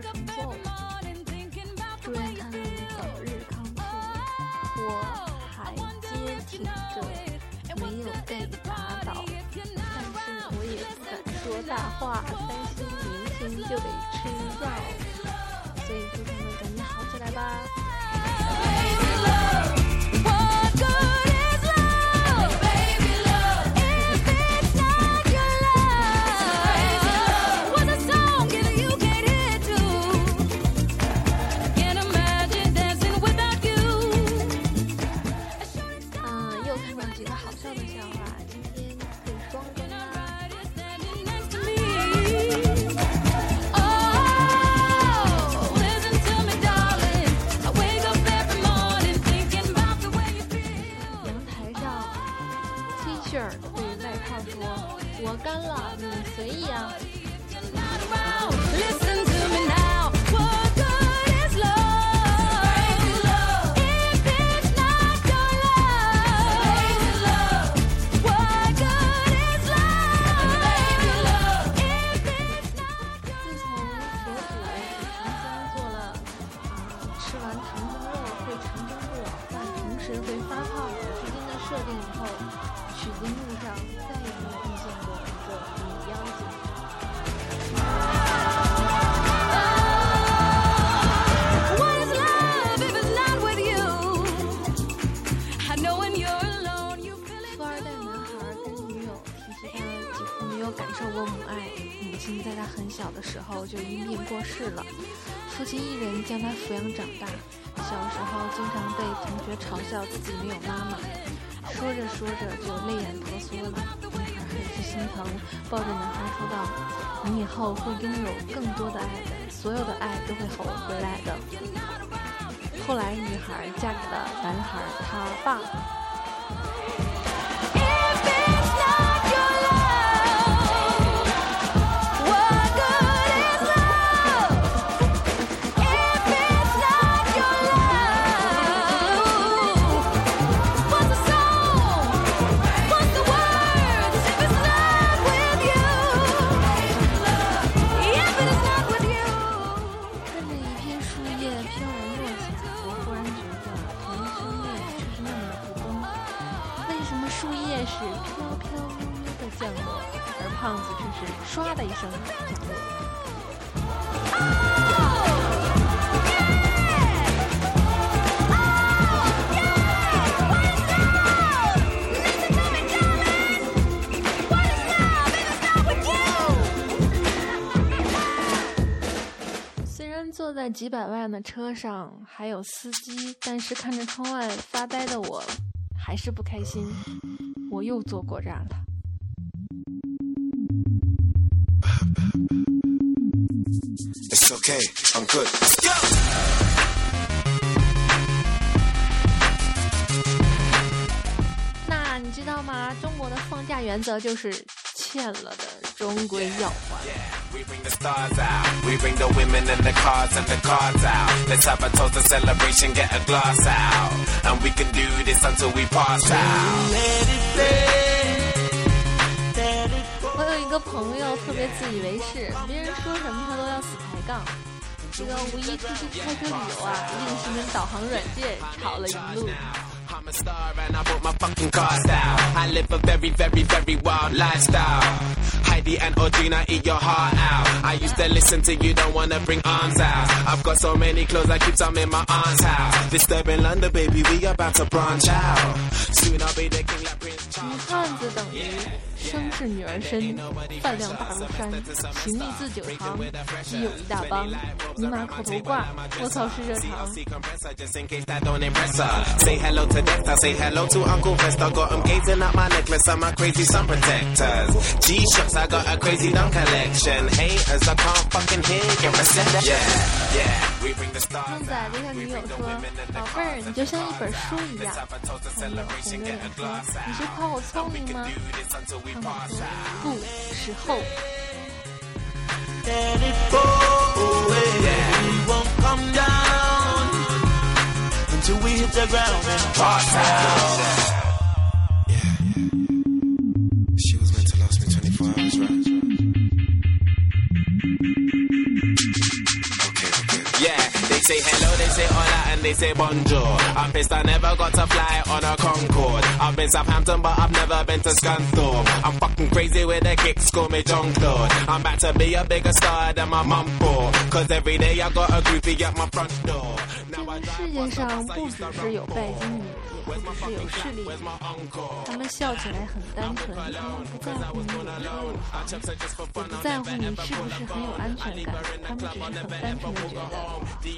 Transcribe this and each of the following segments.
段成作了。祝愿他能早日康复。我还坚挺着，没有被打倒，但是我也不敢说大话，担心明天就得吃药，所以祝他们赶紧好起来吧。的时候就因病过世了，父亲一人将他抚养长大。小时候经常被同学嘲笑自己没有妈妈，说着说着就泪眼婆娑了。女孩很是心疼，抱着男孩说道：“你以后会拥有更多的爱的，所有的爱都会吼回来的。”后来，女孩嫁给了男孩他爸。树叶是飘飘悠悠的降落，而胖子却是唰的一声降落？虽然坐在几百万的车上还有司机，但是看着窗外发呆的我，还是不开心。我又坐过站了。It's okay, I'm good. Let's go! 那你知道吗？中国的放假原则就是欠了的终归要还。We bring the stars out. We bring the women and the cars and the cards out. Let's have a toast, a celebration, get a glass out. And we can do this until we pass out. 我有一个朋友特别自以为是，别人说什么他都要死抬杠。这个五一出去开车旅游啊，硬是跟导航软件吵了一路。 I'm a star and I brought my fucking cars out. I live a very, very, very wild lifestyle. Heidi and Audrina eat your heart out. I used to listen to you, don't wanna bring arms out. I've got so many clothes, I keep some in my aunt's house. Disturbing London, baby, we about to branch out. Soon I'll be the king like Prince. 女汉子等于生是女儿身，饭量大如山，行李自九行，基友一大帮，尼玛口头挂，我操是热肠。胖子对他女友说，宝贝儿，你就像一本书一样。胖子红着脸说，你是夸我聪明吗？胖子说，不，是后。go away. We won't come down until we hit the ground and Pass out. She was meant to last me 24 hours, right? They say hello, they say hola, and they say bonjour. I'm pissed I never got to fly on a Concorde. I've been Southampton, but I've never been to Scunthorpe. I'm fucking crazy with the kicks, call me John Claude. I'm about to be a bigger star than my mum for. Cause every day I got a groupie at my front door. 这 Now I 个 drive 世界上不只是有拜金女，也不只是有势力 Where's 女 my uncle? 他们笑起来很单纯，他们不在乎你有车有房，也不在乎你是不是很有安全感，他们只是很单纯的觉得，你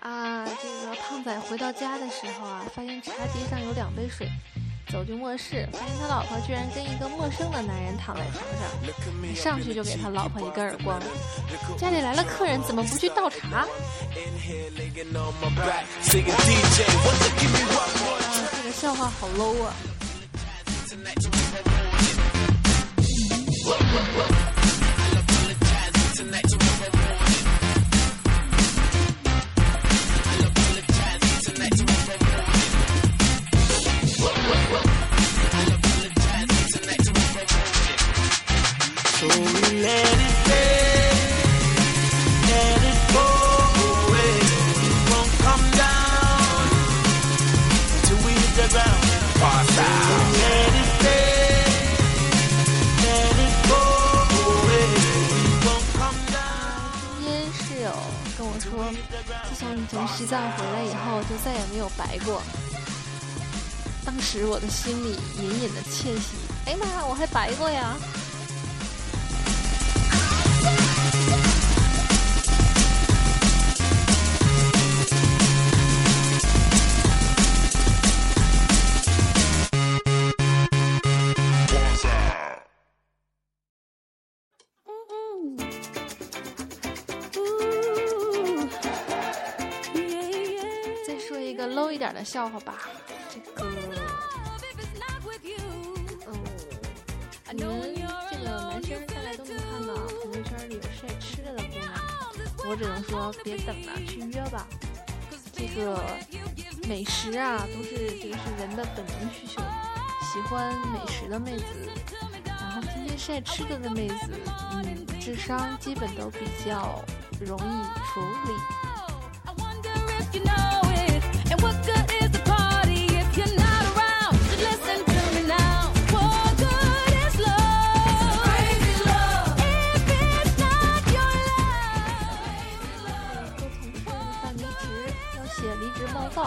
啊，这个胖仔回到家的时候啊，发现茶几上有两杯水，走进卧室发现他老婆居然跟一个陌生的男人躺在床上，他上去就给他老婆一个耳光。家里来了客人，怎么不去倒茶？啊，这个笑话好 low 啊！自从你从西藏回来以后，就再也没有白过。当时我的心里隐隐的窃喜，哎呀妈呀，我还白过呀！一点的笑话吧，这个，嗯，你们这个男生大概都能看到朋友圈里有晒吃的的姑娘，我只能说别等了，去约吧。这个美食啊，都是这个是人的本能需求，喜欢美食的妹子，然后天天晒吃的的妹子，嗯，智商基本都比较容易处理。What good is the party if you're not around? So listen to me now. What good is love? Crazy love. If it's not your love. 做同事办离职要写离职报告，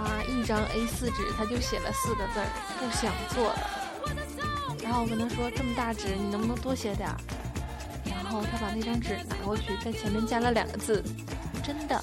啊，一张 A4 纸他就写了四个字儿：不想做了。然后我跟他说：“这么大纸，你能不能多写点儿？”然后他把那张纸拿过去，在前面加了两个字：“真的。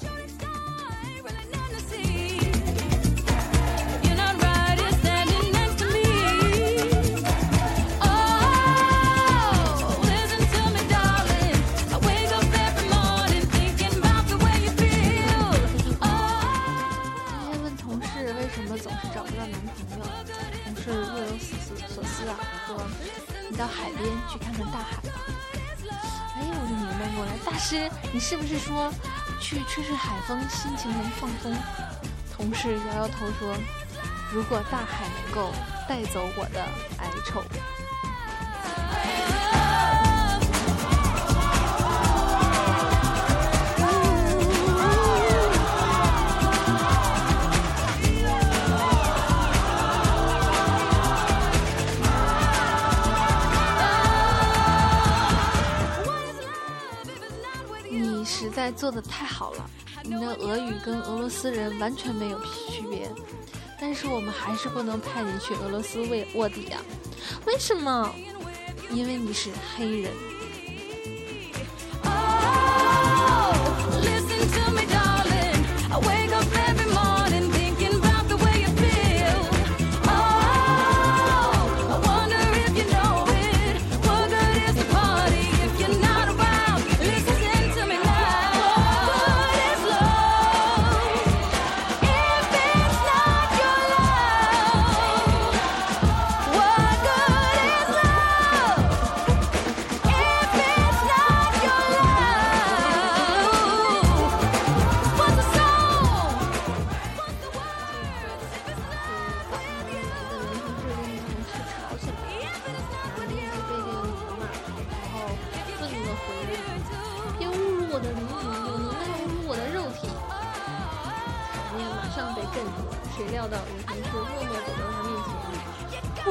海吧。”哎，我就明白过来，大师，你是不是说去吹吹海风，心情能放松？同事摇摇头说：“如果大海能够带走我的哀愁。”在做的太好了，你的俄语跟俄罗斯人完全没有区别，但是我们还是不能派你去俄罗斯为卧底啊？为什么？因为你是黑人。谁料到有同事默默走到他面前，呸！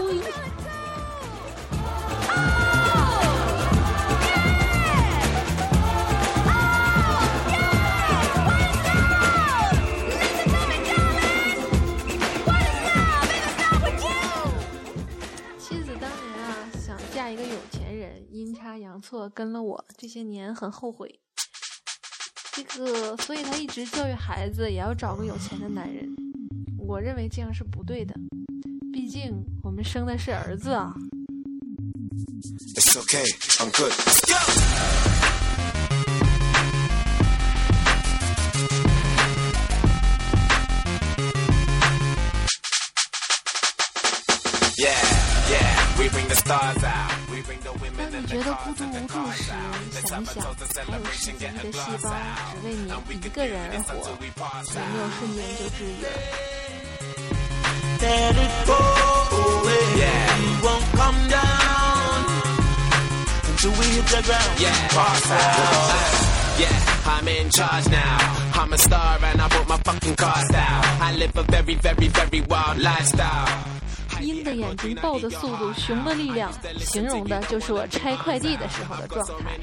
妻子当年啊想嫁一个有钱人，阴差阳错跟了我，这些年很后悔。这个，所以他一直教育孩子也要找个有钱的男人。我认为这样是不对的，毕竟我们生的是儿子啊。It's okay, I'm good. Let's go. 当你觉得孤独无助时，想一想，还有世亿的细胞只为你一个人而活，有没有瞬间就治愈了？Let it go away. Yeah. We won't come down until we hit the ground. Yeah, pass out. Yeah, I'm in charge now. I'm a star and I bought my fucking cars out. I live a very, very, very wild lifestyle. 鹰的眼睛，豹的速度，熊的力量，形容的就是我拆快递的时候的状 So 态。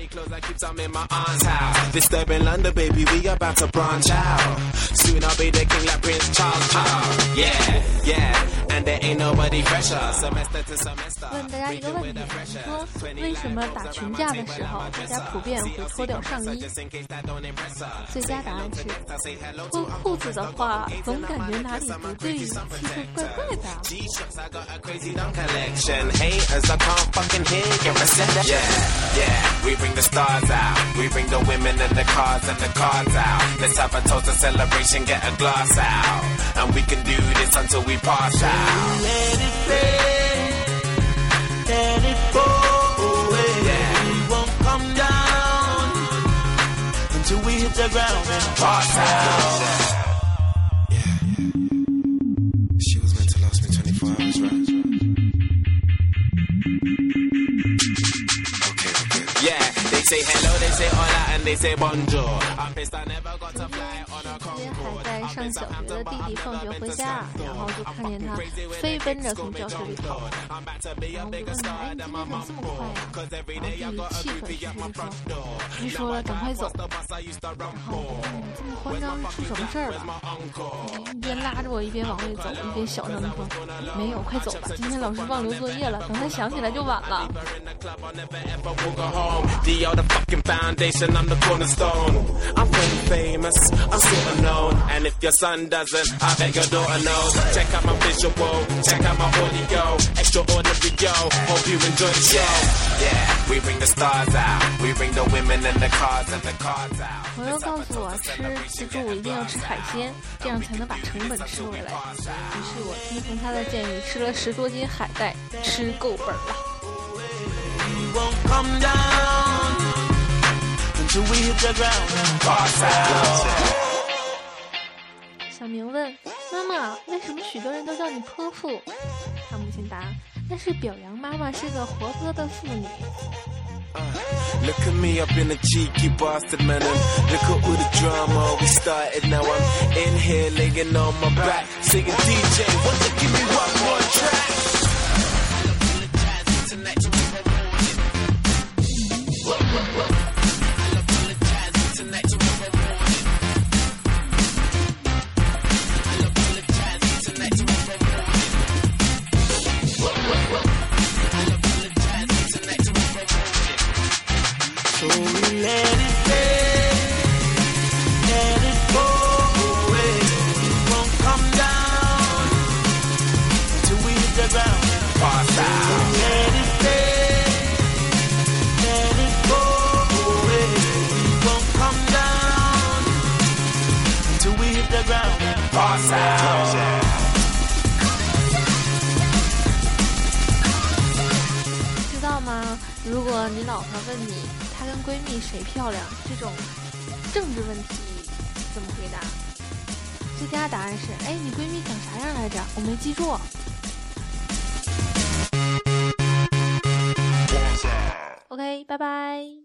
Many clothes I keep some in my aunt's house. Disturbing London, baby, we about to branch out. Soon I'll be the king like Prince Charles. Oh, yeah, yeah. And there ain't nobody fresher. Semester to semester. 问大家一个问题：你说为什么打群架的时候，大家普遍会脱掉上衣？Just in case that don't impress her. 最佳答案是 I say hello 脱裤子的话，总感觉哪里不对，气氛怪怪的。G-Shocks, I got a crazy dumb collection. Haters, I can't fucking hear your reception. Yeah, yeah, we bring the stars out. We bring the women and the cars and the cards out. Let's have a toast, a celebration, get a glass out. And we can do this until we pass out. Let it fade. Let it go away. Yeah. We won't come down until we hit the ground and Pass out. yeah. say hello they say and they say bonjour. 今天接还在上小学的弟弟放学回家然后就看见他飞奔着从教室里跑。然后我就问他哎你今天怎么这么快呀然后弟弟气喘吁吁的说别说了赶快走。然后我就问你这么慌张是出什么事儿了一边拉着我一边往外走一边小声的说 没有快走吧今天老师忘留作业了等他想起来就晚了。in the club, I'll never ever walk her home. The other fucking foundation, I'm the cornerstone. I'm pretty famous, I'm sort of known. And if your son doesn't, I bet your daughter knows. Check out my visual, check out my audio. Extraordinary, yo. Hope you enjoy the show. Yeah, we bring the stars out. We bring the women and the cars and the cards out. ”朋友告诉我，吃自助一定要吃海鲜，这样才能把成本吃回来。于是我听从他的建议，吃了十多斤海带，吃够本儿了。 we won't come down Until we hit the ground and Pass out. 小明问妈妈：“为什么许多人都叫你泼妇？”他母亲答：“那是表扬妈妈是个活泼的妇女。Look at me, I've been a cheeky bastard, man. And look at all the drama we started. Now I'm in here laying on my back, singing DJ. Won't you give me one more track? 你老婆问你她跟闺蜜谁漂亮，这种政治问题怎么回答？最佳答案是：哎，你闺蜜长啥样来着？我没记住。OK，拜拜。